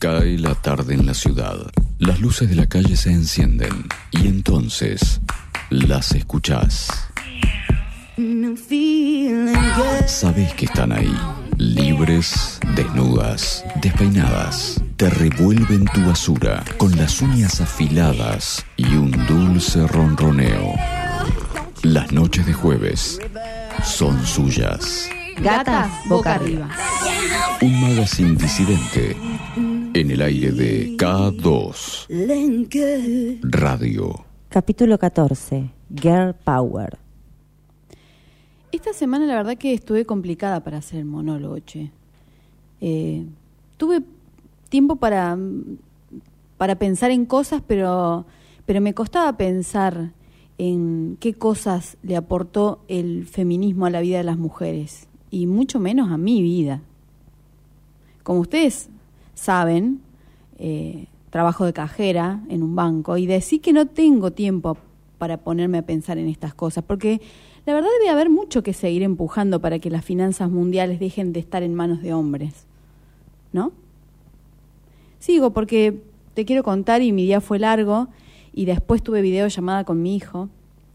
Cae la tarde en la ciudad. Las luces de la calle se encienden y entonces las escuchás. Sabes que están ahí, libres, desnudas, despeinadas. Te revuelven tu basura con las uñas afiladas y un dulce ronroneo. Las noches de jueves son suyas. Gatas boca arriba. Un magazine disidente en el aire de K2 Radio. Capítulo 14. Girl Power. Esta semana la verdad que estuve complicada para hacer el monólogo, che. Eh, tuve tiempo para, para pensar en cosas, pero, pero me costaba pensar en qué cosas le aportó el feminismo a la vida de las mujeres, y mucho menos a mi vida. Como ustedes saben, eh, trabajo de cajera en un banco y decir que no tengo tiempo para ponerme a pensar en estas cosas, porque la verdad debe haber mucho que seguir empujando para que las finanzas mundiales dejen de estar en manos de hombres. ¿No? Sigo porque te quiero contar y mi día fue largo y después tuve videollamada con mi hijo.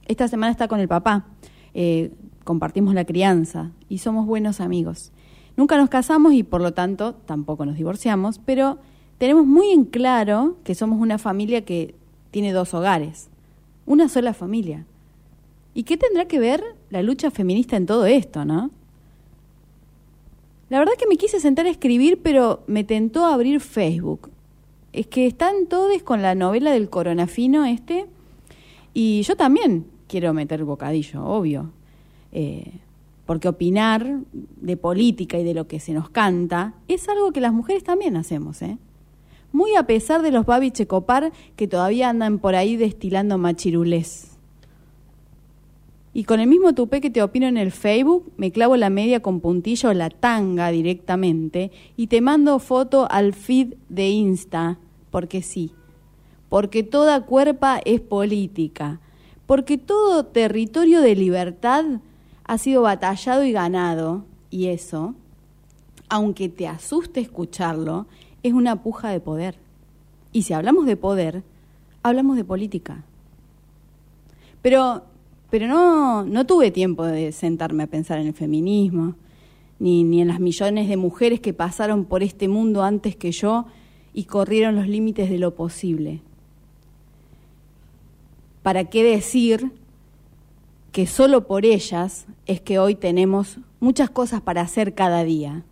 Esta semana está con el papá. Eh, compartimos la crianza y somos buenos amigos. Nunca nos casamos y por lo tanto tampoco nos divorciamos, pero tenemos muy en claro que somos una familia que tiene dos hogares, una sola familia. ¿Y qué tendrá que ver la lucha feminista en todo esto, no? La verdad que me quise sentar a escribir, pero me tentó abrir Facebook. Es que están todos con la novela del coronafino este, y yo también quiero meter bocadillo, obvio. Eh, porque opinar de política y de lo que se nos canta es algo que las mujeres también hacemos, ¿eh? Muy a pesar de los Babi Checopar que todavía andan por ahí destilando machirulés. Y con el mismo tupé que te opino en el Facebook, me clavo la media con puntillo la tanga directamente y te mando foto al feed de Insta, porque sí. Porque toda cuerpa es política. Porque todo territorio de libertad ha sido batallado y ganado, y eso, aunque te asuste escucharlo, es una puja de poder. Y si hablamos de poder, hablamos de política. Pero, pero no, no tuve tiempo de sentarme a pensar en el feminismo, ni, ni en las millones de mujeres que pasaron por este mundo antes que yo y corrieron los límites de lo posible. ¿Para qué decir que solo por ellas es que hoy tenemos muchas cosas para hacer cada día.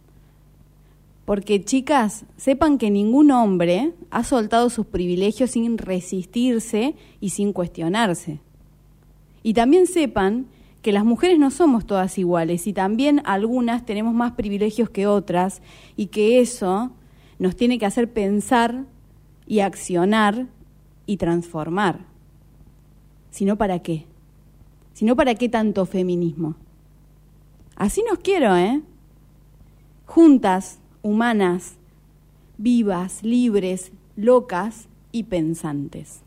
Porque chicas, sepan que ningún hombre ha soltado sus privilegios sin resistirse y sin cuestionarse. Y también sepan que las mujeres no somos todas iguales y también algunas tenemos más privilegios que otras y que eso nos tiene que hacer pensar y accionar y transformar. Si no, ¿para qué? Sino para qué tanto feminismo. Así nos quiero, ¿eh? Juntas, humanas, vivas, libres, locas y pensantes.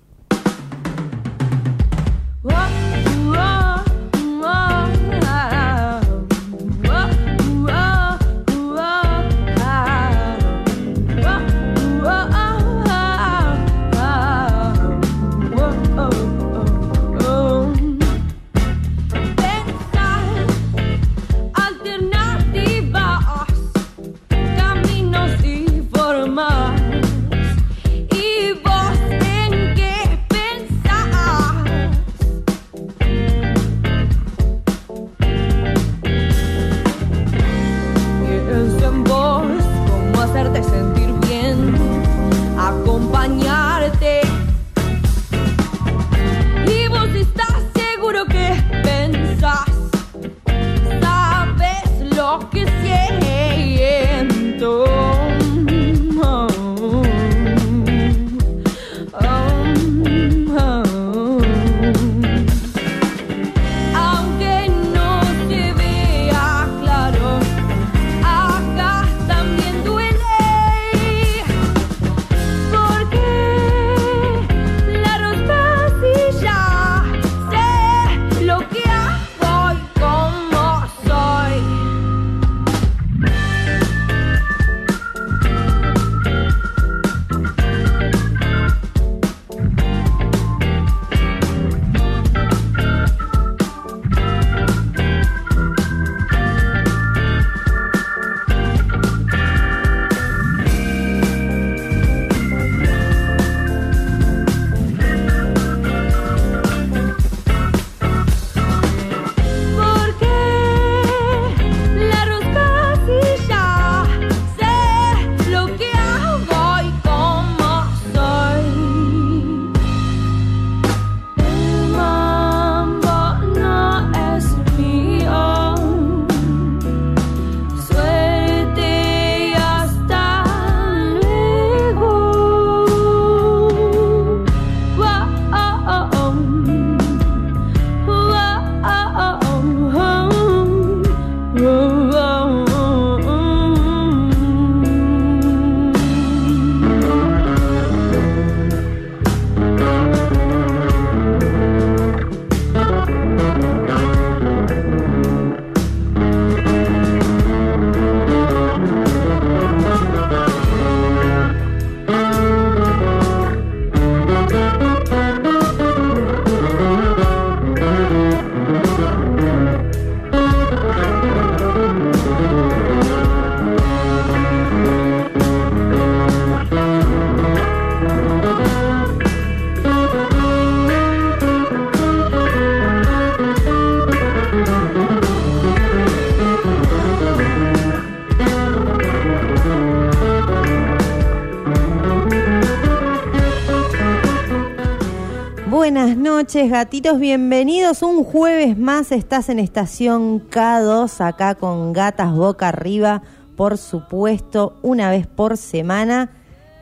Noches, gatitos. Bienvenidos. Un jueves más estás en estación K2, acá con gatas boca arriba, por supuesto, una vez por semana.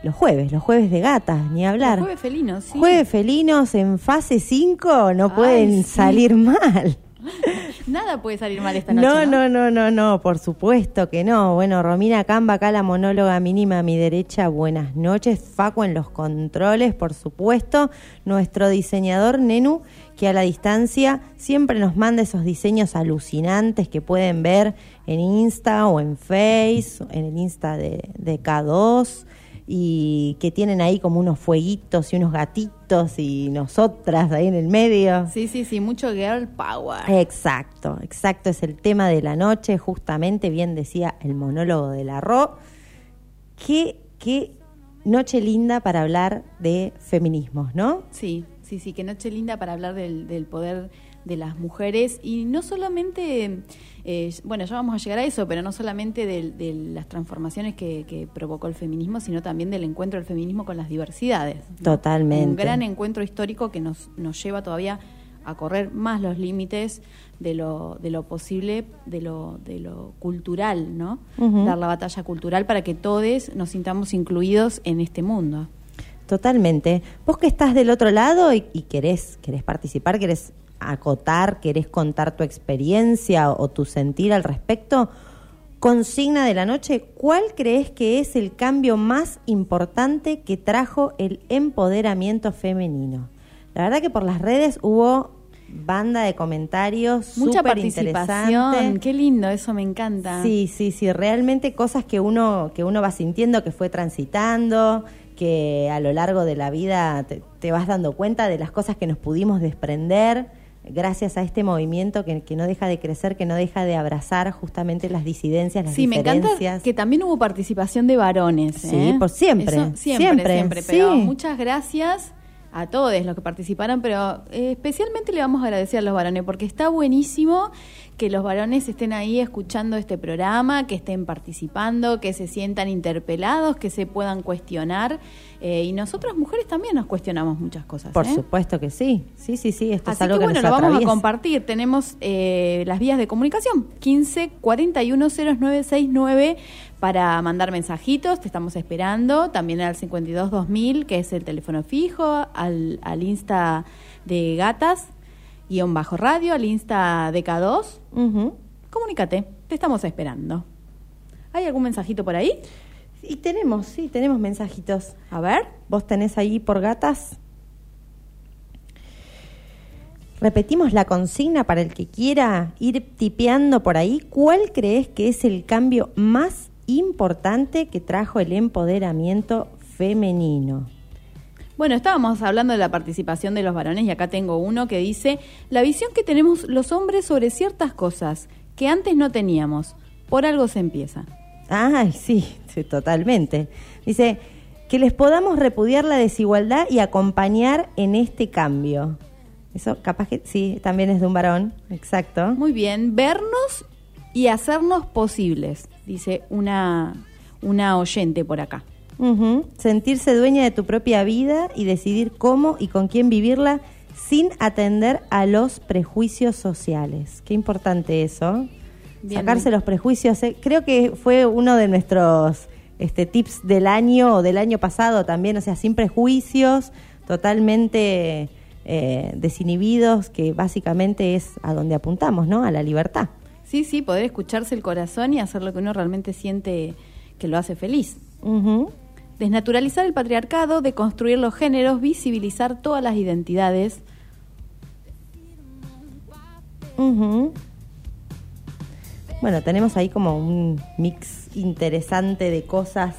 Los jueves, los jueves de gatas, ni hablar. Los jueves felinos, sí. Jueves felinos en fase 5 no Ay, pueden sí. salir mal. Nada puede salir mal esta noche. No, no, no, no, no, por supuesto que no. Bueno, Romina Camba, acá la monóloga mínima a mi derecha, buenas noches. Facu en los controles, por supuesto. Nuestro diseñador Nenu, que a la distancia siempre nos manda esos diseños alucinantes que pueden ver en Insta o en Face, en el Insta de, de K2 y que tienen ahí como unos fueguitos y unos gatitos y nosotras ahí en el medio. Sí, sí, sí, mucho girl power. Exacto, exacto, es el tema de la noche, justamente bien decía el monólogo de la Ro. Qué, qué noche linda para hablar de feminismos, ¿no? Sí, sí, sí, qué noche linda para hablar del, del poder de las mujeres y no solamente, eh, bueno, ya vamos a llegar a eso, pero no solamente de, de las transformaciones que, que provocó el feminismo, sino también del encuentro del feminismo con las diversidades. Totalmente. Un gran encuentro histórico que nos, nos lleva todavía a correr más los límites de lo, de lo posible, de lo, de lo cultural, ¿no? Dar la batalla cultural para que todos nos sintamos incluidos en este mundo. Totalmente. Vos que estás del otro lado y, y querés, querés participar, querés acotar, querés contar tu experiencia o, tu sentir al respecto, consigna de la noche, ¿cuál crees que es el cambio más importante que trajo el empoderamiento femenino? La verdad que por las redes hubo banda de comentarios Mucha participación, qué lindo, eso me encanta. Sí, sí, sí, realmente cosas que uno, que uno va sintiendo, que fue transitando, que a lo largo de la vida te, te vas dando cuenta de las cosas que nos pudimos desprender gracias a este movimiento que, que no deja de crecer, que no deja de abrazar justamente las disidencias, las Sí, me encanta diferencias. que también hubo participación de varones. Sí, ¿eh? por siempre, Eso siempre, siempre, siempre. Pero sí. muchas gracias a todos los que participaron, pero eh, especialmente le vamos a agradecer a los varones, porque está buenísimo que los varones estén ahí escuchando este programa, que estén participando, que se sientan interpelados, que se puedan cuestionar. eh, y nosotras mujeres también nos cuestionamos muchas cosas. Por ¿eh? supuesto que sí, sí, sí, sí, esto es Así algo que que, bueno, nos lo vamos a compartir. Tenemos eh, las vías de comunicación, 15 41 0969 para mandar mensajitos, te estamos esperando. También al 52 2000, que es el teléfono fijo, al, al Insta de Gatas, guion bajo radio, al Insta de K2. Ujú. Comunícate, te estamos esperando. ¿Hay algún mensajito por ahí? Y tenemos, sí, tenemos mensajitos. A ver. ¿Vos tenés ahí por gatas? Repetimos la consigna para el que quiera ir tipeando por ahí. ¿Cuál crees que es el cambio más importante que trajo el empoderamiento femenino? Bueno, estábamos hablando de la participación de los varones y acá tengo uno que dice, la visión que tenemos los hombres sobre ciertas cosas que antes no teníamos, por algo se empieza. Ay, sí, sí, totalmente. Dice, que les podamos repudiar la desigualdad y acompañar en este cambio. Eso capaz que sí, también es de un varón, exacto. Muy bien, vernos y hacernos posibles, dice una, una oyente por acá. Sentirse dueña de tu propia vida y decidir cómo y con quién vivirla sin atender a los prejuicios sociales. Qué importante eso. Bien, Sacarse los prejuicios. eh. Creo que fue uno de nuestros este, tips del año o del año pasado también. O sea, sin prejuicios, totalmente eh, desinhibidos, que básicamente es a donde apuntamos, ¿no? A la libertad. Sí, sí, poder escucharse el corazón y hacer lo que uno realmente siente que lo hace feliz. Desnaturalizar el patriarcado, deconstruir los géneros, visibilizar todas las identidades. Ujú. Bueno, tenemos ahí como un mix interesante de cosas.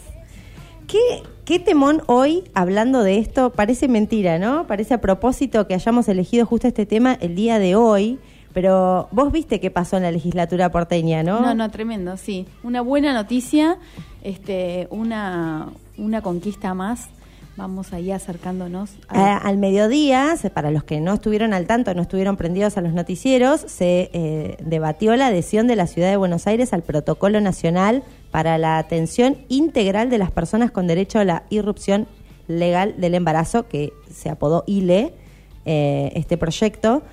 ¿Qué, qué temón hoy, hablando de esto, parece mentira, ¿no? Parece a propósito que hayamos elegido justo este tema el día de hoy, pero vos viste qué pasó en la legislatura porteña, ¿no? No, no, tremendo, sí. Una buena noticia, este, una, una conquista más. Vamos ahí acercándonos. A- al mediodía, para los que no estuvieron al tanto, no estuvieron prendidos a los noticieros, se eh, debatió la adhesión de la Ciudad de Buenos Aires al Protocolo Nacional para la Atención Integral de las Personas con Derecho a la Irrupción Legal del Embarazo, que se apodó ILE, eh, este proyecto.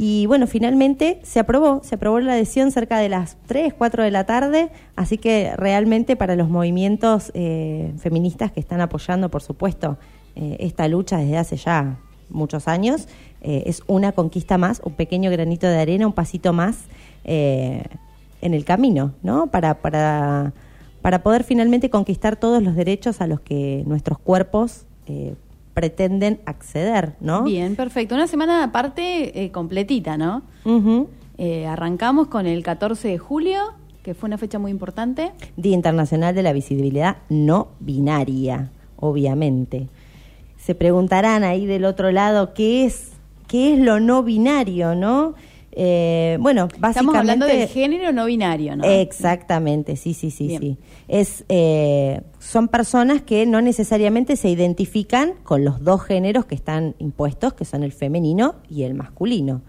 Y bueno, finalmente se aprobó, se aprobó la adhesión cerca de las 3, 4 de la tarde, así que realmente para los movimientos eh, feministas que están apoyando, por supuesto, eh, esta lucha desde hace ya muchos años, eh, es una conquista más, un pequeño granito de arena, un pasito más en el camino, ¿no? Para, para, para poder finalmente conquistar todos los derechos a los que nuestros cuerpos pretenden acceder, ¿no? Bien, perfecto. Una semana aparte eh, completita, ¿no? Eh, arrancamos con el 14 de julio, que fue una fecha muy importante. Día Internacional de la Visibilidad No Binaria, obviamente. Se preguntarán ahí del otro lado qué es, qué es lo no binario, ¿no? Eh, bueno, básicamente... Estamos hablando del género no binario, ¿no? Exactamente, sí, sí, sí, sí. Es, eh, son personas que no necesariamente se identifican con los dos géneros que están impuestos, que son el femenino y el masculino.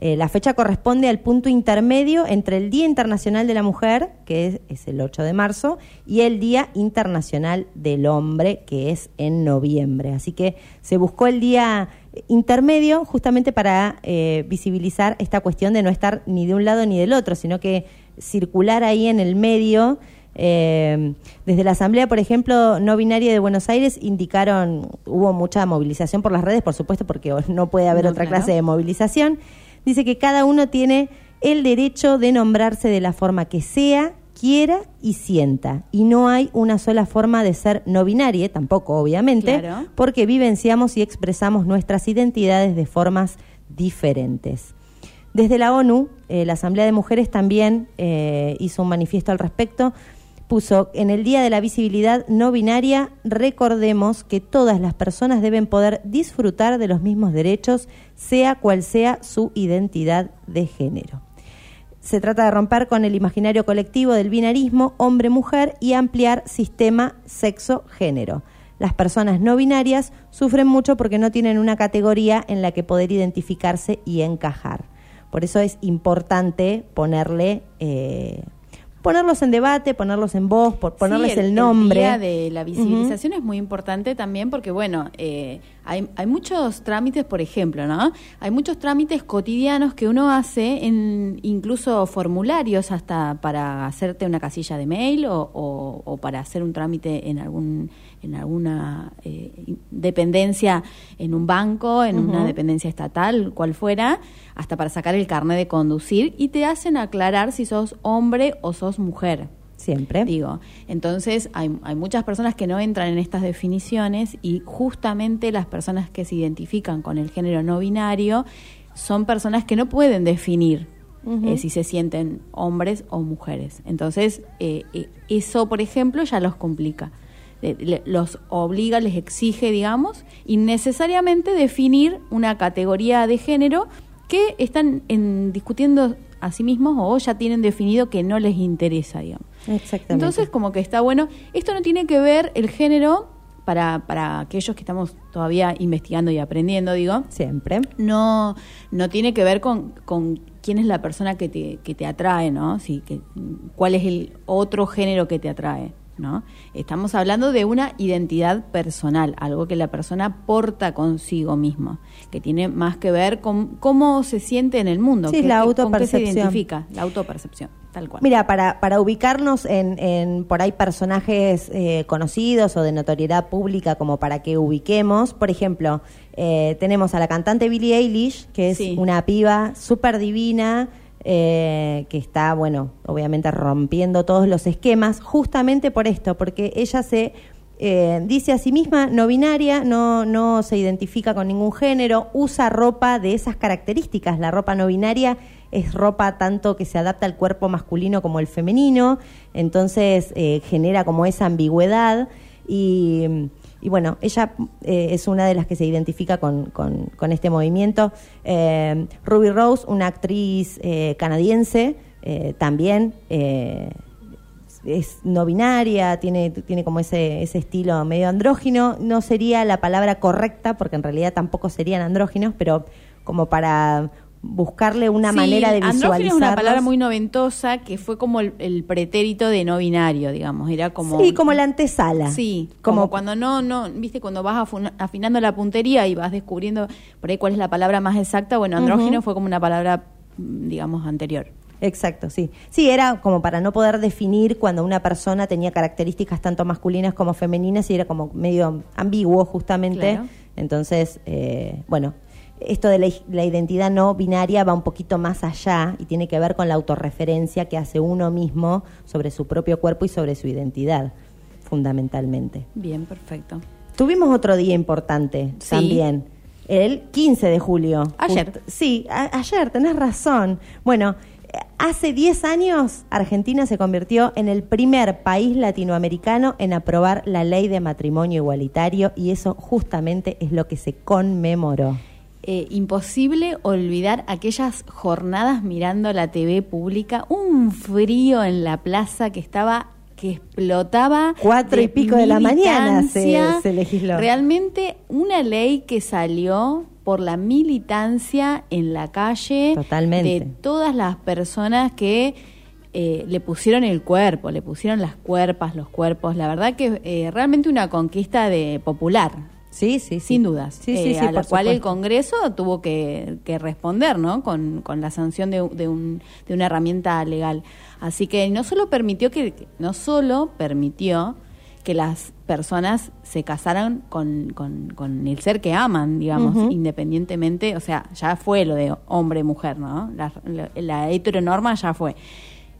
Eh, la fecha corresponde al punto intermedio entre el Día Internacional de la Mujer, que es, el 8 de marzo, y el Día Internacional del Hombre, que es en noviembre. Así que se buscó el día intermedio justamente para eh, visibilizar esta cuestión de no estar ni de un lado ni del otro, sino que circular ahí en el medio. Eh, desde la Asamblea, por ejemplo, no binaria de Buenos Aires indicaron, hubo mucha movilización por las redes, por supuesto, porque no puede haber otra clase de movilización dice que cada uno tiene el derecho de nombrarse de la forma que sea, quiera y sienta. Y no hay una sola forma de ser no binaria, tampoco obviamente, porque vivenciamos y expresamos nuestras identidades de formas diferentes. Desde la ONU, eh, la Asamblea de Mujeres también eh, hizo un manifiesto al respecto puso en el Día de la Visibilidad No Binaria, recordemos que todas las personas deben poder disfrutar de los mismos derechos, sea cual sea su identidad de género. Se trata de romper con el imaginario colectivo del binarismo hombre-mujer y ampliar sistema sexo-género. Las personas no binarias sufren mucho porque no tienen una categoría en la que poder identificarse y encajar. Por eso es importante ponerle eh, ponerlos en debate, ponerlos en voz, por ponerles el, nombre. Día de la visibilización es muy importante también porque, bueno, eh, hay, hay, muchos trámites, por ejemplo, ¿no? Hay muchos trámites cotidianos que uno hace, en incluso formularios hasta para hacerte una casilla de mail o, o para hacer un trámite en algún en alguna eh, dependencia, en un banco, en una dependencia estatal, cual fuera, hasta para sacar el carnet de conducir y te hacen aclarar si sos hombre o sos mujer. Siempre. Digo, entonces hay, hay muchas personas que no entran en estas definiciones y justamente las personas que se identifican con el género no binario son personas que no pueden definir eh, si se sienten hombres o mujeres. Entonces, eh, eso, por ejemplo, ya los complica los obliga, les exige, digamos, innecesariamente definir una categoría de género que están en, discutiendo a sí mismos o ya tienen definido que no les interesa, digamos. Exactamente. Entonces, como que está bueno. Esto no tiene que ver el género para, para aquellos que estamos todavía investigando y aprendiendo, digo. Siempre. No, no tiene que ver con, con quién es la persona que te, que te atrae, ¿no? Sí, que, cuál es el otro género que te atrae. ¿No? Estamos hablando de una identidad personal, algo que la persona porta consigo mismo, que tiene más que ver con cómo se siente en el mundo, sí, la autopercepción. Con qué se identifica, la autopercepción, tal cual. Mira, para, para ubicarnos en, en por ahí personajes eh, conocidos o de notoriedad pública como para que ubiquemos, por ejemplo, eh, tenemos a la cantante Billie Eilish, que es una piba súper divina, eh, que está, bueno, obviamente rompiendo todos los esquemas, justamente por esto, porque ella se eh, dice a sí misma no binaria, no, no se identifica con ningún género, usa ropa de esas características. La ropa no binaria es ropa tanto que se adapta al cuerpo masculino como el femenino, entonces eh, genera como esa ambigüedad y y bueno, ella eh, es una de las que se identifica con, con, este movimiento. Eh, Ruby Rose, una actriz eh, canadiense, también es no binaria, tiene, tiene como ese, ese estilo medio andrógino. No sería la palabra correcta, porque en realidad tampoco serían andróginos, pero como para buscarle una Sí, manera de andrógino es una palabra muy noventosa que fue como el, el pretérito de no binario, digamos. Era como. Sí, como la antesala. Sí, como, como cuando no, no, viste, cuando vas afinando la puntería y vas descubriendo por ahí cuál es la palabra más exacta. Bueno, andrógino fue como una palabra, mm, digamos, anterior. Exacto, sí. Sí, era como para no poder definir cuando una persona tenía características tanto masculinas como femeninas y era como medio ambiguo justamente. Claro. Entonces, eh, bueno, esto de la, la identidad no binaria va un poquito más allá y tiene que ver con la autorreferencia que hace uno mismo sobre su propio cuerpo y sobre su identidad, fundamentalmente. Bien, perfecto. Tuvimos otro día importante Sí. también, el 15 de julio. Ayer. Just- sí, a- ayer, tenés razón. Bueno, hace 10 años Argentina se convirtió en el primer país latinoamericano en aprobar la ley de matrimonio igualitario y eso justamente es lo que se conmemoró. Eh, imposible olvidar aquellas jornadas mirando la TV pública, un frío en la plaza que estaba que explotaba Cuatro y pico de la mañana se- legisló. Realmente una ley que salió por la militancia en la calle Totalmente. de todas las personas que eh, le pusieron el cuerpo, le pusieron las cuerpas, los cuerpos. La verdad que eh, realmente una conquista de popular. Sí, sí, sí. Sin dudas. Sí, sí, Eh, sí, a la cual el. Congreso tuvo que, que responder, ¿no? Con, con la sanción de, de un- de una herramienta legal. Así que no solo permitió que, no solo permitió que las personas se casaran con, con- con el ser que aman, digamos, independientemente, o sea, ya fue lo de hombre-mujer, ¿no? La, la, la heteronorma ya fue.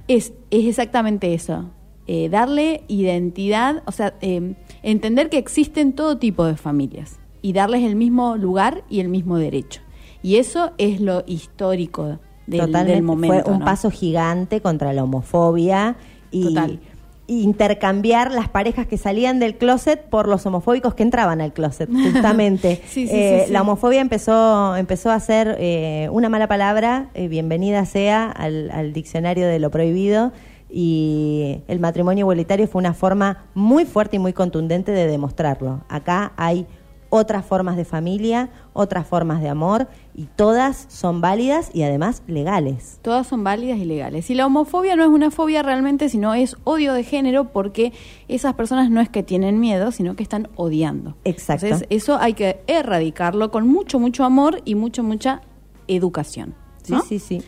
Es, es exactamente eso. Eh, darle identidad, o sea, eh, entender que existen todo tipo de familias y darles el mismo lugar y el mismo derecho. Y eso es lo histórico del, Totalmente. del momento. Fue un ¿no? paso gigante contra la homofobia y Total. intercambiar las parejas que salían del closet por los homofóbicos que entraban al closet, justamente. Sí, sí, Eh, sí, sí. La homofobia empezó, empezó a ser eh, una mala palabra, eh, bienvenida sea al, al diccionario de lo prohibido. Y el matrimonio igualitario fue una forma muy fuerte y muy contundente de demostrarlo. Acá hay otras formas de familia, otras formas de amor y todas son válidas y además legales. Todas son válidas y legales. Y la homofobia no es una fobia realmente, sino es odio de género porque esas personas no es que tienen miedo, sino que están odiando. Exacto. Entonces, eso hay que erradicarlo con mucho, mucho amor y mucha, mucha educación. Sí, sí, sí.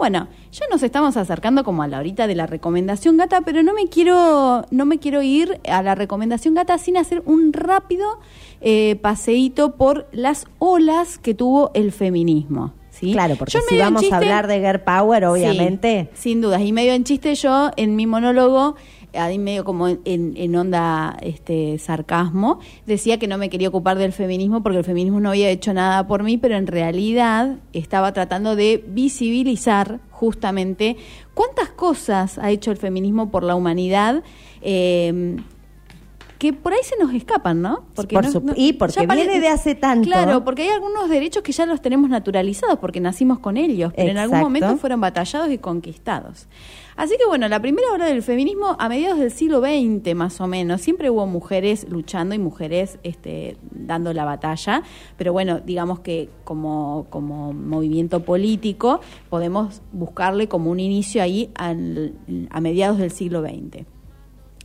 Bueno, ya nos estamos acercando como a la horita de la recomendación gata, pero no me quiero, no me quiero ir a la recomendación gata sin hacer un rápido eh, paseíto por las olas que tuvo el feminismo. ¿sí? Claro, porque Yo si vamos a hablar de girl power, obviamente. Sí, sin dudas. Y medio en chiste yo, en mi monólogo, ahí medio como en, onda este sarcasmo, decía que no me quería ocupar del feminismo porque el feminismo no había hecho nada por mí, pero en realidad estaba tratando de visibilizar justamente cuántas cosas ha hecho el feminismo por la humanidad. eh, que por ahí se nos escapan, ¿no? Por sup- y porque viene de hace tanto. Claro, porque hay algunos derechos que ya los tenemos naturalizados porque nacimos con ellos, pero en algún momento fueron batallados y conquistados. Así que bueno, la primera hora del feminismo a mediados del siglo XX más o menos, siempre hubo mujeres luchando y mujeres este, dando la batalla, pero bueno, digamos que como, como movimiento político podemos buscarle como un inicio ahí al- a mediados del siglo XX.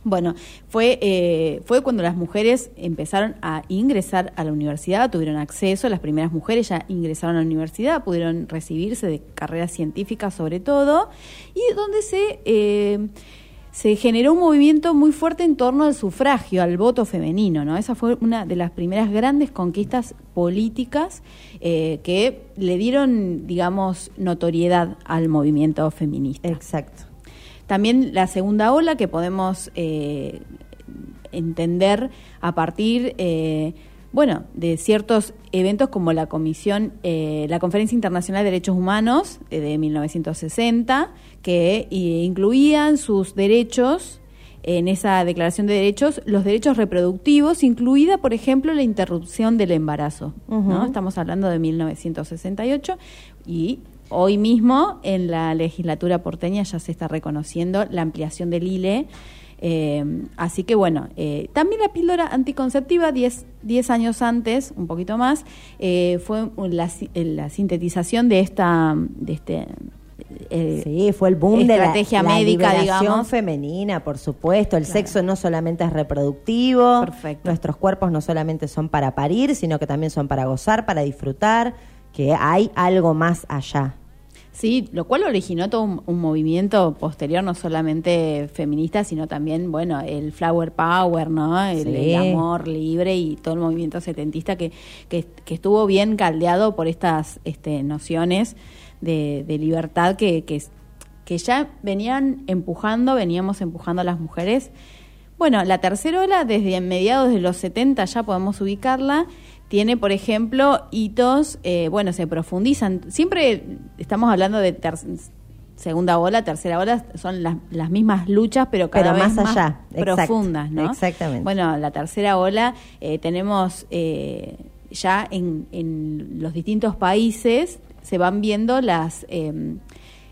Bueno, fue, eh, fue cuando las mujeres empezaron a ingresar a la universidad, tuvieron acceso, las primeras mujeres ya ingresaron a la universidad, pudieron recibirse de carreras científicas sobre todo, y donde se, eh, se generó un movimiento muy fuerte en torno al sufragio, al voto femenino, ¿no? Esa fue una de las primeras grandes conquistas políticas eh, que le dieron, digamos, notoriedad al movimiento feminista. Exacto. También la segunda ola que podemos eh, entender a partir, eh, bueno, de ciertos eventos como la comisión, eh, la Conferencia Internacional de Derechos Humanos eh, de 1960, que eh, incluían sus derechos en esa declaración de derechos, los derechos reproductivos, incluida, por ejemplo, la interrupción del embarazo. ¿no? Estamos hablando de 1968 y hoy mismo en la legislatura porteña ya se está reconociendo la ampliación del ILE Eh, así que bueno, eh, también la píldora anticonceptiva, 10 años antes, un poquito más, eh, fue la, la, sintetización de esta... De este, sí, fue el boom de la, médica, la liberación femenina, por supuesto. El sexo no solamente es reproductivo, Perfecto. nuestros cuerpos no solamente son para parir, sino que también son para gozar, para disfrutar, que hay algo más allá. Sí, lo cual originó todo un, movimiento posterior, no solamente feminista, sino también, bueno, el flower power, ¿no? El, amor libre y todo el movimiento setentista que, que, estuvo bien caldeado por estas este, nociones de, libertad que, que, que ya venían empujando, veníamos empujando a las mujeres. Bueno, la tercera ola, desde mediados de los 70 ya podemos ubicarla, tiene, por ejemplo, hitos, eh, bueno, se profundizan. Siempre estamos hablando de segunda ola, tercera ola, son las, las mismas luchas, pero cada vez más, allá. profundas, ¿no? Exactamente. Bueno, la tercera ola eh, tenemos eh, ya en, en, los distintos países se van viendo las em,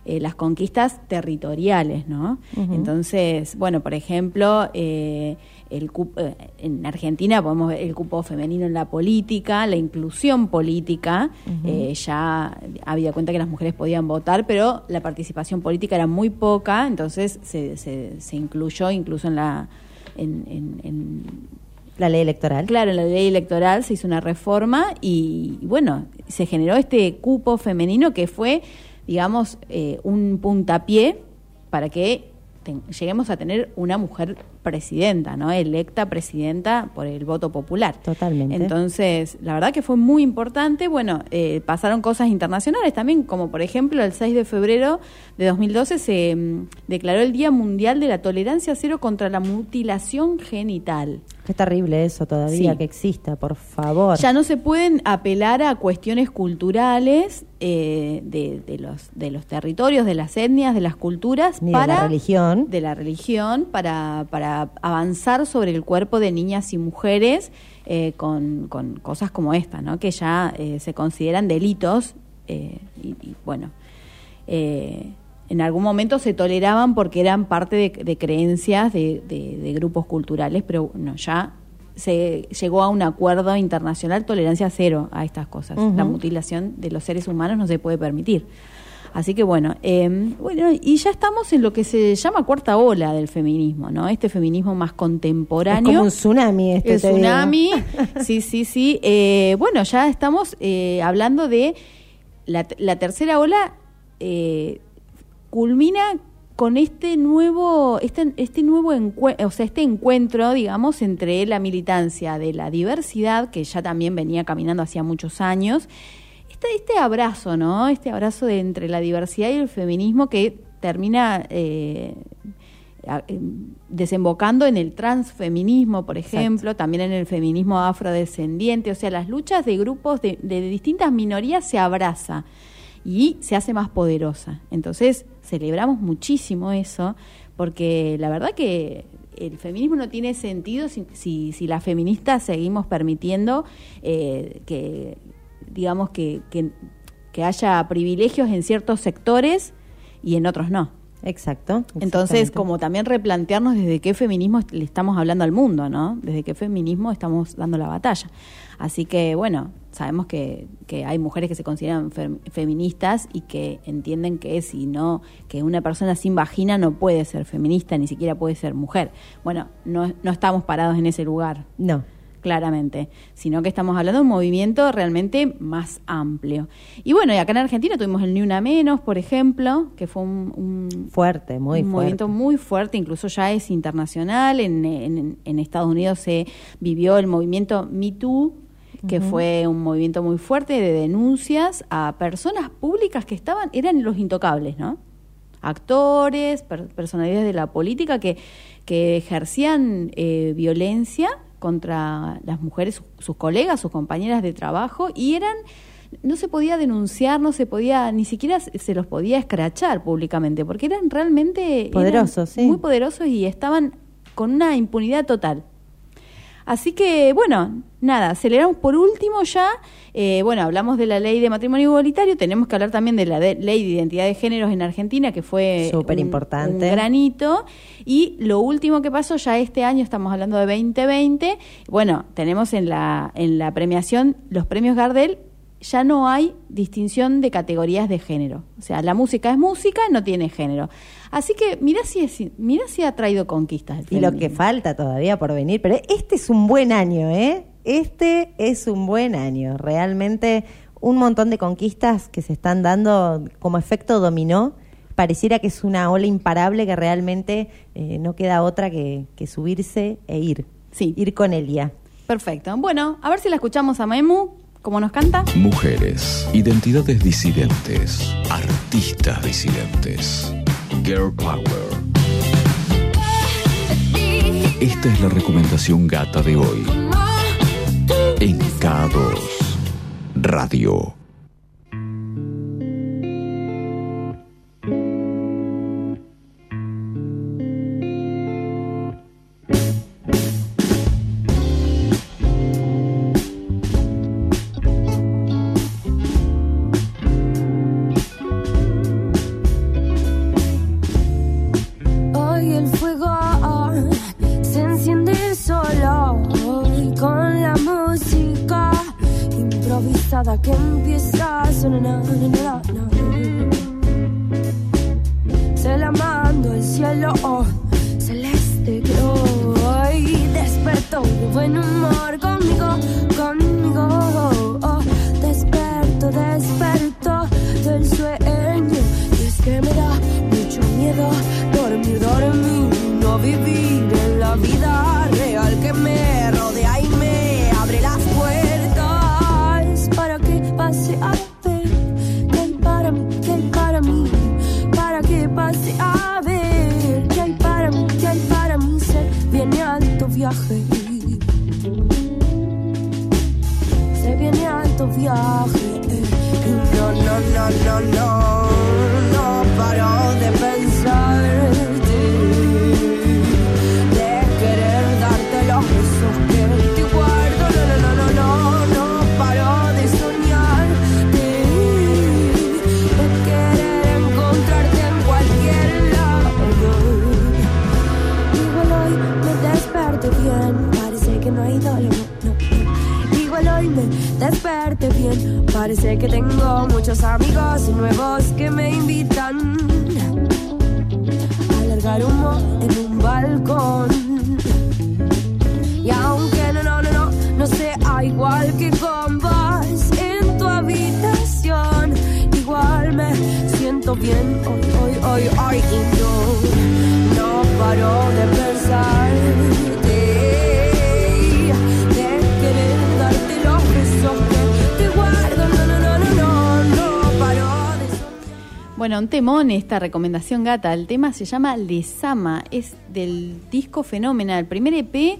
las conquistas territoriales, ¿no? Entonces, bueno, por ejemplo, eh, el eh, en Argentina podemos ver el cupo femenino en la política, la inclusión política, eh, ya había cuenta que las mujeres podían votar, pero la participación política era muy poca, entonces se, se, incluyó incluso en la... En, la ley electoral. Claro, en la ley electoral se hizo una reforma y, bueno, se generó este cupo femenino que fue, digamos, eh, un puntapié para que lleguemos a tener una mujer presidenta, ¿no? Electa presidenta por el voto popular. Totalmente. Entonces, la verdad que fue muy importante. Bueno, eh, pasaron cosas internacionales también, como por ejemplo el 6 de febrero de 2012 se mm, declaró el Día Mundial de la Tolerancia Cero contra la Mutilación Genital. Qué terrible eso todavía que exista, por favor. Ya no se pueden apelar a cuestiones culturales eh, de, los, de los territorios, de las etnias, de las culturas. Ni para, de la religión. De la religión, para, para avanzar sobre el cuerpo de niñas y mujeres eh, con, con, cosas como esta, ¿no? que ya eh, se consideran delitos. y, bueno en algún momento se toleraban porque eran parte de, creencias de, grupos culturales, pero no, ya se llegó a un acuerdo internacional, tolerancia cero a estas cosas. La mutilación de los seres humanos no se puede permitir. Así que bueno, em, bueno, y ya estamos en lo que se llama cuarta ola del feminismo, ¿no? Este feminismo más contemporáneo. Es como un tsunami este. El tsunami, sí, sí, sí. Eh, bueno, ya estamos eh, hablando de la, la tercera ola. Eh, culmina con este nuevo, este, este nuevo o sea, este encuentro, digamos, entre la militancia de la diversidad, que ya también venía caminando hacía muchos años, este, este abrazo, ¿no? Este abrazo de entre la diversidad y el feminismo que termina eh, eh, desembocando en el transfeminismo, por ejemplo, también en el feminismo afrodescendiente, o sea, las luchas de grupos de, de distintas minorías se abraza y se hace más poderosa. Entonces, celebramos muchísimo eso, porque la verdad que el feminismo no tiene sentido si, si, las feministas seguimos permitiendo eh, que, digamos, que, que, que haya privilegios en ciertos sectores y en otros no. Exacto. Entonces, como también replantearnos desde qué feminismo le estamos hablando al mundo, ¿no? Desde qué feminismo estamos dando la batalla. Así que, bueno, sabemos que, que hay mujeres que se consideran feministas y que entienden que si no, que una persona sin vagina no puede ser feminista, ni siquiera puede ser mujer. Bueno, no, no estamos parados en ese lugar. No claramente, sino que estamos hablando de un movimiento realmente más amplio. Y bueno, y acá en Argentina tuvimos el Ni Una Menos, por ejemplo, que fue un, fuerte, muy un movimiento muy fuerte, incluso ya es internacional. En, en, Estados Unidos se vivió el movimiento Me Too, que fue un movimiento muy fuerte de denuncias a personas públicas que estaban, eran los intocables, ¿no? Actores, personalidades de la política que, que ejercían eh, violencia contra las mujeres, sus colegas, sus compañeras de trabajo, y eran no se podía denunciar, no se podía, ni siquiera se los podía escrachar públicamente, porque eran realmente poderosos, muy poderosos y estaban con una impunidad total. Así que, bueno, nada, aceleramos por último ya. Eh, bueno, hablamos de la ley de matrimonio igualitario, tenemos que hablar también de la ley de identidad de géneros en Argentina, que fue súper importante. un granito. Y lo último que pasó ya este año, estamos hablando de 2020, bueno, tenemos en la, en la premiación los premios Gardel ya no hay distinción de categorías de género. O sea, la música es música, no tiene género. Así que mira si, es, mira si ha traído conquistas. El y lo que falta todavía por venir. Pero este es un buen año, ¿eh? Este es un buen año. Realmente un montón de conquistas que se están dando como efecto dominó. Pareciera que es una ola imparable que realmente eh, no queda otra que, que subirse e ir. Sí. Ir con Elia. Perfecto. Bueno, a ver si la escuchamos a Memu ¿Cómo nos canta? Mujeres, identidades disidentes, artistas disidentes, girl power. Esta es la recomendación gata de hoy. En K2 Radio. Muchos amigos nuevos que me invitan a alargar humo en un balcón. Y aunque no, no, no, no, no sea igual que con vos en tu habitación, igual me siento bien hoy, hoy, hoy, hoy. Y no, no paro de pensarte, Bueno, un temón esta recomendación gata. El tema se llama Lesama, es del disco Fenómena, el primer EP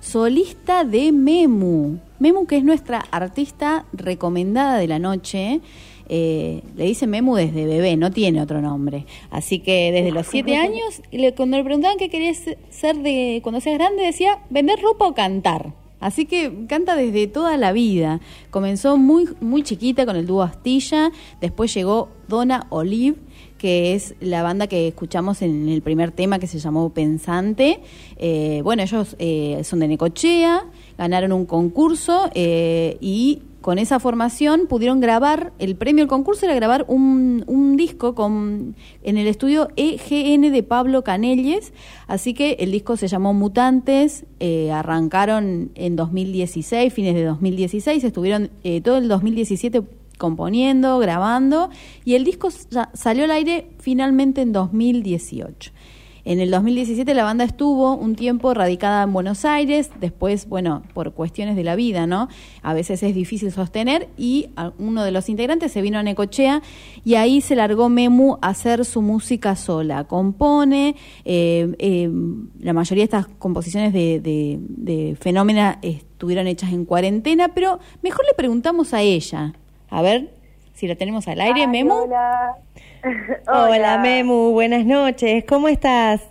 solista de Memu. Memu, que es nuestra artista recomendada de la noche. eh, le dice Memu desde bebé, no tiene otro nombre. Así que desde los siete años, cuando le preguntaban qué quería se- ser de cuando seas grande, decía vender ropa o cantar. Así que canta desde toda la vida. Comenzó muy, muy chiquita con el dúo Astilla, después llegó Donna Olive, que es la banda que escuchamos en el primer tema que se llamó Pensante. Eh, bueno, ellos eh, son de Necochea, ganaron un concurso eh, y con esa formación pudieron grabar, el premio del concurso era grabar un, disco con, en el estudio EGN de Pablo Canelles, así que el disco se llamó Mutantes, eh, arrancaron en 2016, fines de 2016, estuvieron eh, todo el 2017 componiendo, grabando, y el disco sa- salió al aire finalmente en 2018. En el 2017 la banda estuvo un tiempo radicada en Buenos Aires, después, bueno, por cuestiones de la vida, ¿no? A veces es difícil sostener y uno de los integrantes se vino a Necochea y ahí se largó Memu a hacer su música sola. Compone, eh, eh, la mayoría de estas composiciones de, de, de Fenómena estuvieron hechas en cuarentena, pero mejor le preguntamos a ella. A ver si la tenemos al aire, Ay, Memu. Hola. Hola. Memu, buenas noches. ¿Cómo estás?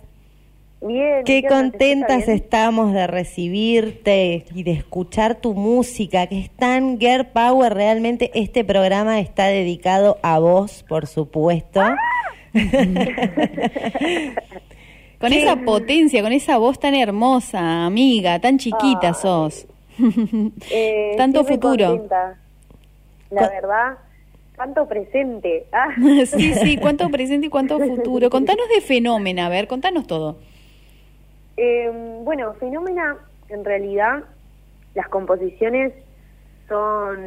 Bien. Qué ¿qué onda? ¿Se contentas bien? estamos de recibirte y de escuchar tu música, que es tan Girl Power. Realmente este programa está dedicado a vos, por supuesto. Con esa potencia, con esa voz tan hermosa, amiga, tan chiquita sos. Eh, Tanto futuro. La verdad, tanto presente. Ah. sí, sí, cuánto presente y cuánto futuro. Contanos de Fenómena, a ver, contanos todo. Eh, bueno, Fenómena, en realidad, las composiciones son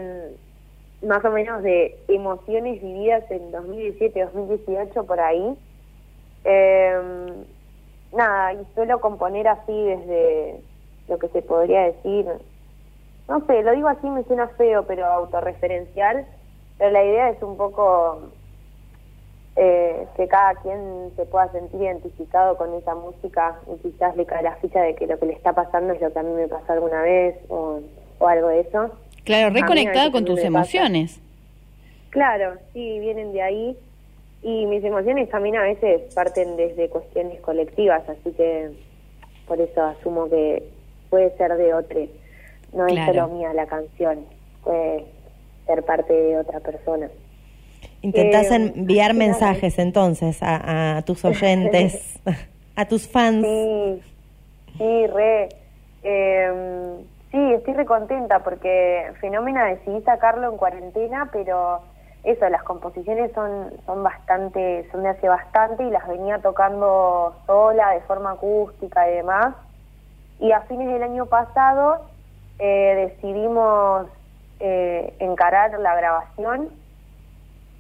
más o menos de emociones vividas en 2017, 2018, por ahí. Eh, nada, y suelo componer así desde lo que se podría decir, no sé, lo digo así, me suena feo, pero autorreferencial, pero la idea es un poco eh, que cada quien se pueda sentir identificado con esa música y quizás le cae la ficha de que lo que le está pasando es lo que a mí me pasó alguna vez o, o algo de eso. Claro, veces con tus pasa. emociones. Claro, sí, vienen de ahí. Y mis emociones también a veces parten desde cuestiones colectivas, así que por eso asumo que puede ser de otro. No es solo mía la canción, puede ser parte de otra persona. Intentás Eh, enviar mensajes entonces a, a tus oyentes, a tus fans. Sí, sí, re. Eh, sí, estoy re contenta porque Fenómena decidí sacarlo en cuarentena, pero eso, las composiciones son, son bastante, son de hace bastante y las venía tocando sola, de forma acústica y demás. Y a fines del año pasado eh, decidimos eh, encarar la grabación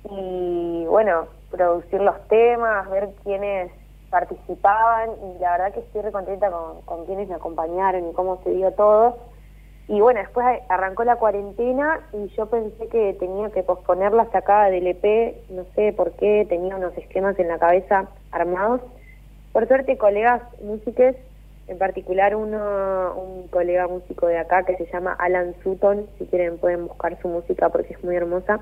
y bueno, producir los temas, ver quiénes participaban y la verdad que estoy re contenta con, con quienes me acompañaron y cómo se dio todo. Y bueno, después arrancó la cuarentena y yo pensé que tenía que posponer la sacada del EP, no sé por qué, tenía unos esquemas en la cabeza armados. Por suerte, colegas músicos, en particular uno, un colega músico de acá que se llama Alan Sutton, si quieren pueden buscar su música porque es muy hermosa,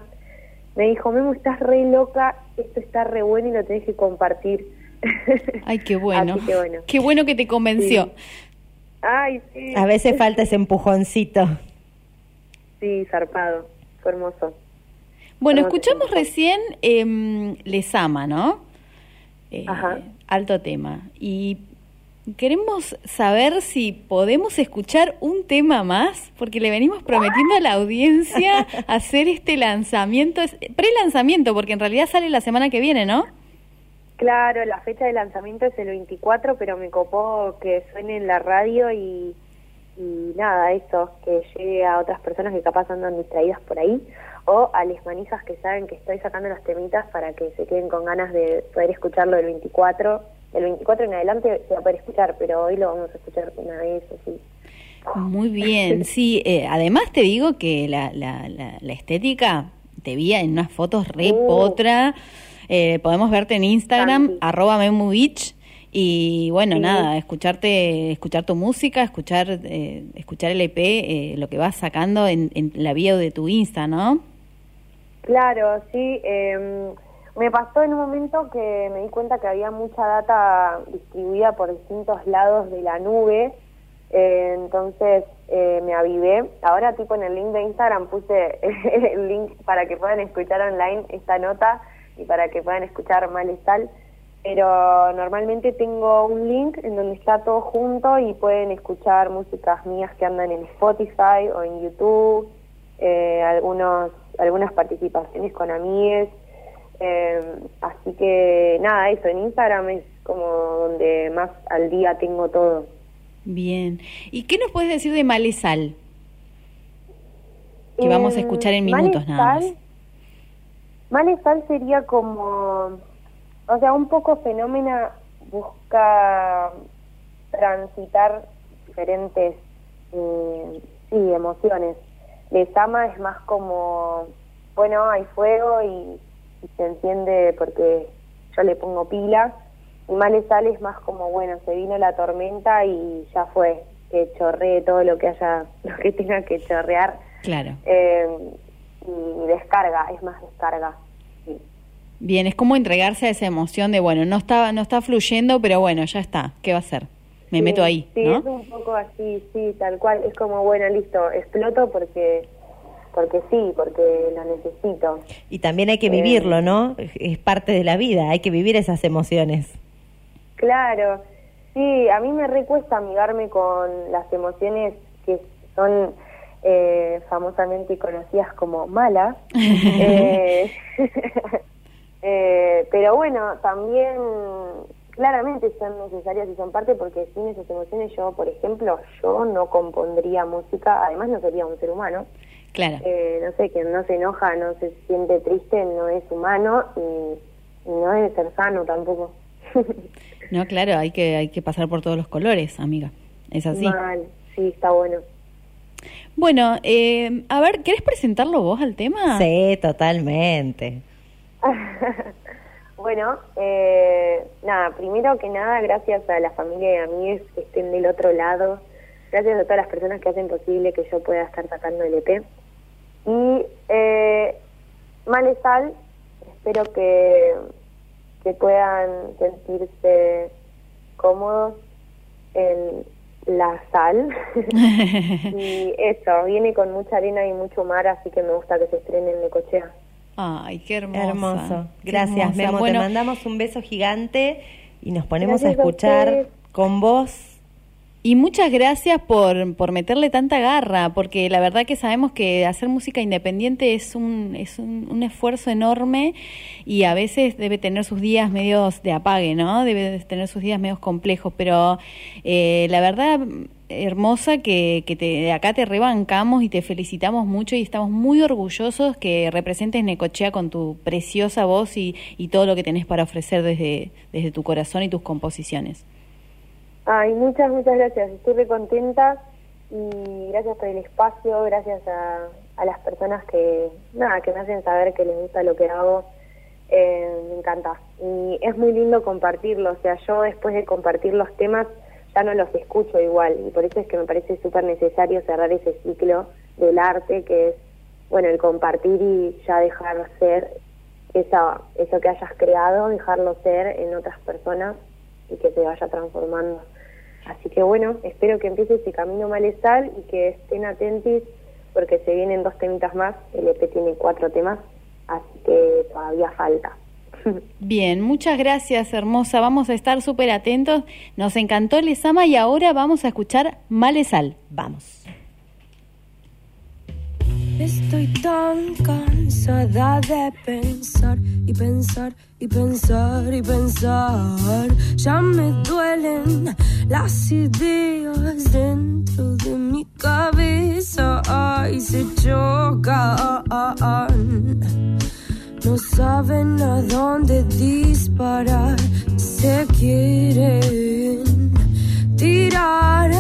me dijo, Memo, estás re loca, esto está re bueno y lo tenés que compartir. Ay, qué bueno. Así que bueno. Qué bueno que te convenció. Sí. Ay, sí. A veces falta ese empujoncito. Sí, zarpado. Fue hermoso. Bueno, escuchamos recién em, Les Ama, ¿no? Eh, Ajá. Alto tema. Y queremos saber si podemos escuchar un tema más, porque le venimos prometiendo a la audiencia hacer este lanzamiento, pre-lanzamiento, porque en realidad sale la semana que viene, ¿no? Claro, la fecha de lanzamiento es el 24, pero me copó que suene en la radio y, y nada, eso, que llegue a otras personas que capaz andan distraídas por ahí, o a les manijas que saben que estoy sacando las temitas para que se queden con ganas de poder escucharlo el 24. El 24 en adelante se va a poder escuchar, pero hoy lo vamos a escuchar una vez así. Muy bien, sí. eh, además te digo que la, la, la, la estética te vi en unas fotos re Uh. potra. Eh, podemos verte en Instagram, arroba memovich. Y bueno, Sí. nada, escucharte, escuchar tu música, escuchar, eh, escuchar el EP, eh, lo que vas sacando en, en la bio de tu Insta, ¿no? Claro, sí. Me pasó en un momento que me di cuenta que había mucha data distribuida por distintos lados de la nube, eh, entonces eh, me avivé. Ahora tipo en el link de Instagram puse el link para que puedan escuchar online esta nota y para que puedan escuchar Malestal. Pero normalmente tengo un link en donde está todo junto y pueden escuchar músicas mías que andan en Spotify o en YouTube, eh, algunos algunas participaciones con amigues. Eh, así que nada, eso, en Instagram es como donde más al día tengo todo. Bien. ¿Y qué nos puedes decir de Malesal? Que vamos a escuchar en minutos nada más. Malesal- Malesal sería como, o sea, un poco fenómena busca transitar diferentes eh, sí, emociones. Les ama es más como, bueno, hay fuego y se enciende porque yo le pongo pila. Y Malesal es más como, bueno, se vino la tormenta y ya fue, que chorree todo lo que haya, lo que tenga que chorrear. Claro. Eh, y descarga, es más descarga. Sí. Bien, es como entregarse a esa emoción de, bueno, no está, no está fluyendo, pero bueno, ya está, ¿qué va a hacer? Me Sí, meto ahí, Sí, ¿no? es un poco así, sí, tal cual. Es como, bueno, listo, exploto porque porque sí, porque lo necesito. Y también hay que vivirlo, ¿no? Es parte de la vida, hay que vivir esas emociones. Claro, sí, a mí me recuesta amigarme con las emociones que son eh, famosamente conocidas como malas. Eh, eh, pero bueno, también claramente son necesarias y son parte porque sin esas emociones yo, por ejemplo, yo no compondría música, además no sería un ser humano. Claro. Eh, no sé, quien no se enoja, no se siente triste, no es humano y, y no debe ser sano tampoco. No, claro, hay que, hay que pasar por todos los colores, amiga. Es así. Mal, sí, está bueno. Bueno, eh, a ver, ¿querés presentarlo vos al tema? Sí, totalmente. bueno, eh, nada, primero que nada, gracias a la familia y amigos que estén del otro lado, gracias a todas las personas que hacen posible que yo pueda estar sacando el EP. Y eh, Malesal, espero que, que puedan sentirse cómodos en la sal. y eso, viene con mucha arena y mucho mar, así que me gusta que se estrene en Necochea. Ay, qué hermosa. Hermoso. Qué Gracias, hermosa. Memo. Bueno, Te mandamos un beso gigante y nos ponemos a escuchar con vos. Y muchas gracias por, por meterle tanta garra, porque la verdad que sabemos que hacer música independiente es un, es un, un esfuerzo enorme y a veces debe tener sus días medios de apague, ¿no? Debe tener sus días medios complejos, pero eh, la verdad hermosa que, que te, acá te rebancamos y te felicitamos mucho y estamos muy orgullosos que representes Necochea con tu preciosa voz y, y todo lo que tenés para ofrecer desde, desde tu corazón y tus composiciones. Ay, muchas, muchas gracias. Estoy re contenta y gracias por el espacio, gracias a, las personas que, nada, que me hacen saber que les gusta lo que hago. Eh, me encanta. Y es muy lindo compartirlo. O sea, yo después de compartir los temas ya no los escucho igual. Y por eso es que me parece súper necesario cerrar ese ciclo del arte que es, bueno, el compartir y ya dejar ser esa, eso que hayas creado, dejarlo ser en otras personas y que se vaya transformando. Así que bueno, espero que empiece ese camino malestar y que estén atentos porque se vienen dos temitas más. El EP tiene cuatro temas, así que todavía falta. Bien, muchas gracias, hermosa. Vamos a estar súper atentos. Nos encantó Lesama y ahora vamos a escuchar Malesal. Vamos. Estoy tan cansada de pensar y pensar y pensar y pensar. Ya me duelen las ideas dentro de mi cabeza y se chocan. No saben a dónde disparar, se quieren tirar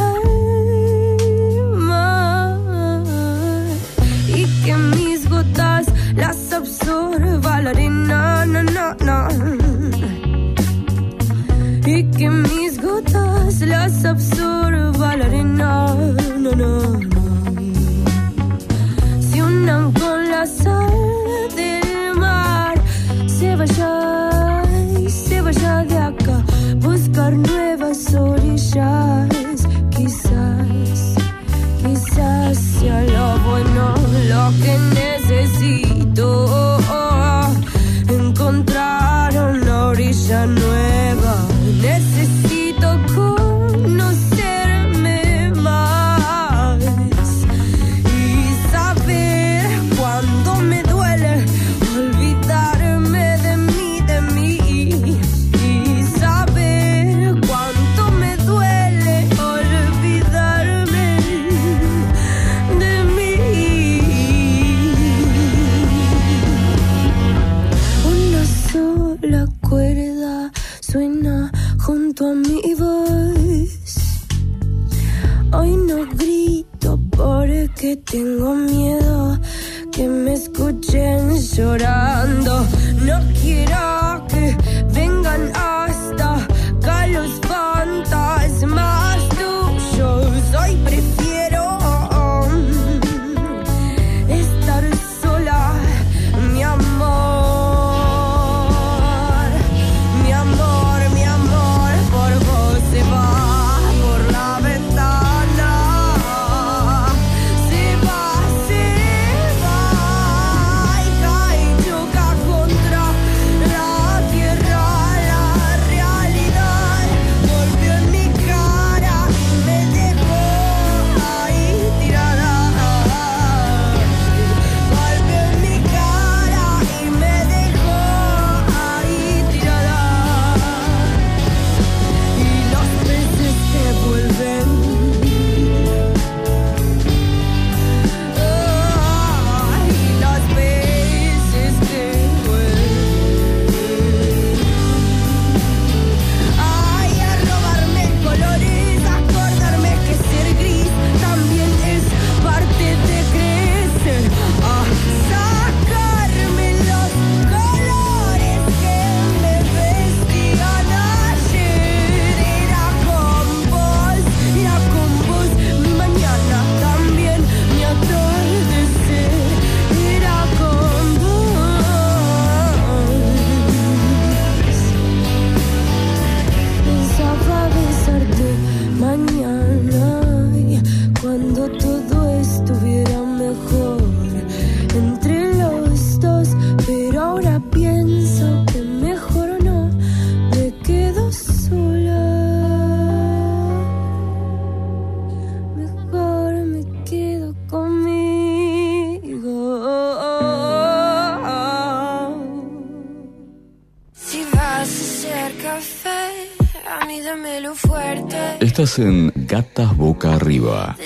En Gatas Boca Arriba,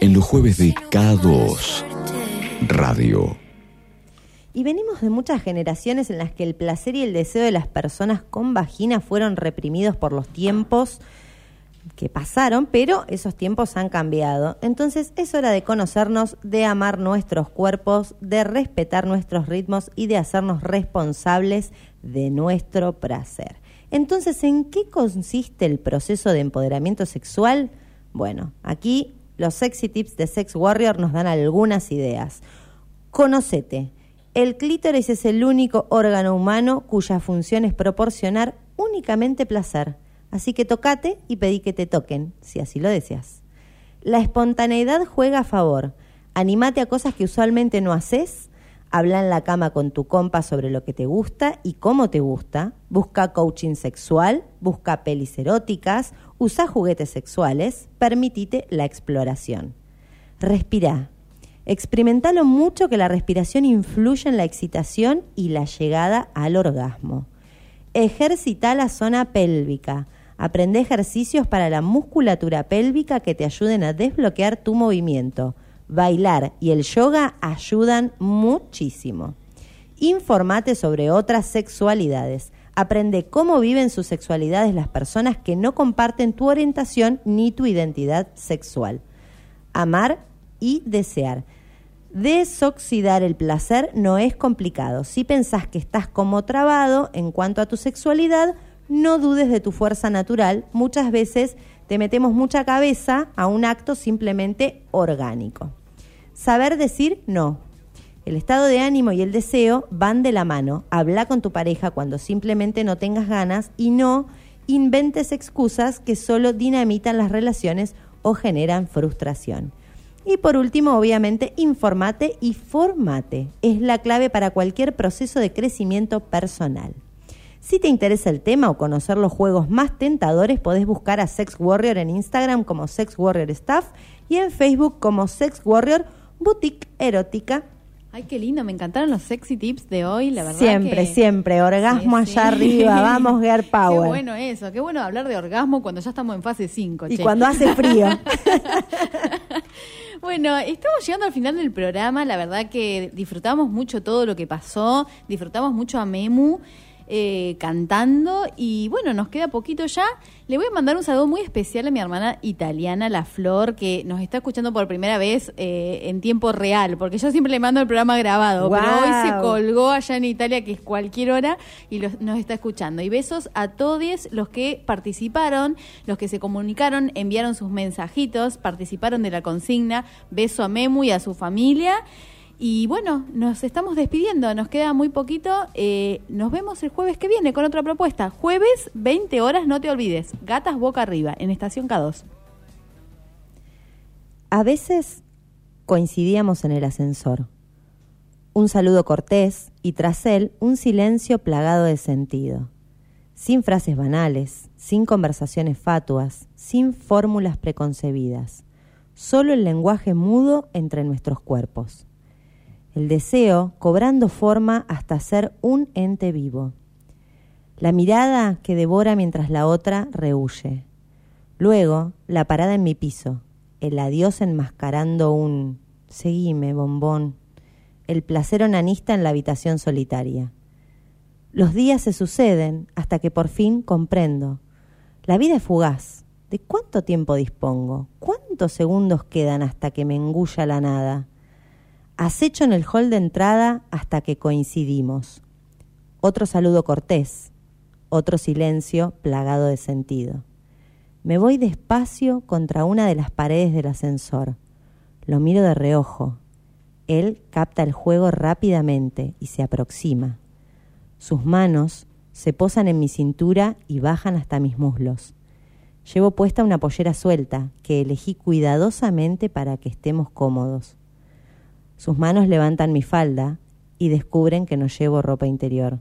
en los jueves de Si no tengo K2 suerte. Radio. Y venimos de muchas generaciones en las que el placer y el deseo de las personas con vagina fueron reprimidos por los tiempos que pasaron, pero esos tiempos han cambiado. Entonces es hora de conocernos, de amar nuestros cuerpos, de respetar nuestros ritmos y de hacernos responsables de nuestro placer. Entonces, ¿en qué consiste el proceso de empoderamiento sexual? Bueno, aquí los sexy tips de Sex Warrior nos dan algunas ideas. Conocete. El clítoris es el único órgano humano cuya función es proporcionar únicamente placer. Así que tocate y pedí que te toquen, si así lo deseas. La espontaneidad juega a favor. Animate a cosas que usualmente no haces. Habla en la cama con tu compa sobre lo que te gusta y cómo te gusta. Busca coaching sexual. Busca pelis eróticas. Usa juguetes sexuales. Permitite la exploración. Respira. Experimenta lo mucho que la respiración influye en la excitación y la llegada al orgasmo. Ejercita la zona pélvica. Aprende ejercicios para la musculatura pélvica que te ayuden a desbloquear tu movimiento. Bailar y el yoga ayudan muchísimo. Informate sobre otras sexualidades. Aprende cómo viven sus sexualidades las personas que no comparten tu orientación ni tu identidad sexual. Amar y desear. Desoxidar el placer no es complicado. Si pensás que estás como trabado en cuanto a tu sexualidad, no dudes de tu fuerza natural. Muchas veces te metemos mucha cabeza a un acto simplemente orgánico. Saber decir no. El estado de ánimo y el deseo van de la mano. Habla con tu pareja cuando simplemente no tengas ganas y no inventes excusas que solo dinamitan las relaciones o generan frustración. Y por último, obviamente, informate y formate. Es la clave para cualquier proceso de crecimiento personal. Si te interesa el tema o conocer los juegos más tentadores, podés buscar a Sex Warrior en Instagram como Sex Warrior Staff y en Facebook como Sex Warrior Boutique Erótica. Ay, qué lindo, me encantaron los sexy tips de hoy, la verdad. Siempre, que- siempre. Orgasmo Sí, allá sí. arriba. Vamos, Girl Power. Qué bueno eso, qué bueno hablar de orgasmo cuando ya estamos en fase 5. y cuando hace frío. Bueno, estamos llegando al final del programa. La verdad que disfrutamos mucho todo lo que pasó. Disfrutamos mucho a Memu eh, cantando. Y bueno, nos queda poquito ya. Le voy a mandar un saludo muy especial a mi hermana italiana, La Flor, que nos está escuchando por primera vez eh, en tiempo real. Porque yo siempre le mando el programa grabado. Pero hoy se colgó allá en Italia, que es cualquier hora, y los- nos está escuchando. Y besos a todos los que participaron, los que se comunicaron, enviaron sus mensajitos, participaron de la consigna. Beso a Memu y a su familia. Y bueno, nos estamos despidiendo, nos queda muy poquito. Eh, nos vemos el jueves que viene con otra propuesta. Jueves, 20 horas, no te olvides. Gatas Boca Arriba, en Estación K2. A veces coincidíamos en el ascensor. Un saludo cortés y tras él un silencio plagado de sentido. Sin frases banales, sin conversaciones fatuas, sin fórmulas preconcebidas. Solo el lenguaje mudo entre nuestros cuerpos. El deseo cobrando forma hasta ser un ente vivo. La mirada que devora mientras la otra rehuye. Luego, la parada en mi piso, el adiós enmascarando un seguime, bombón, el placer onanista en la habitación solitaria. Los días se suceden hasta que por fin comprendo. La vida es fugaz. ¿De cuánto tiempo dispongo? ¿Cuántos segundos quedan hasta que me engulla la nada? Acecho en el hall de entrada hasta que coincidimos. Otro saludo cortés, otro silencio plagado de sentido. Me voy despacio contra una de las paredes del ascensor. Lo miro de reojo. Él capta el juego rápidamente y se aproxima. Sus manos se posan en mi cintura y bajan hasta mis muslos. Llevo puesta una pollera suelta que elegí cuidadosamente para que estemos cómodos. Sus manos levantan mi falda y descubren que no llevo ropa interior.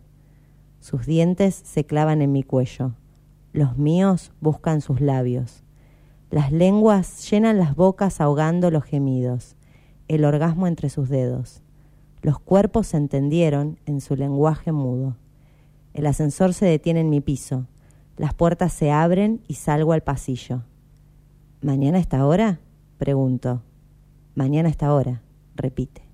Sus dientes se clavan en mi cuello. Los míos buscan sus labios. Las lenguas llenan las bocas ahogando los gemidos, el orgasmo entre sus dedos. Los cuerpos se entendieron en su lenguaje mudo. El ascensor se detiene en mi piso. Las puertas se abren y salgo al pasillo. ¿Mañana a esta hora? Pregunto. Mañana a esta hora, repite.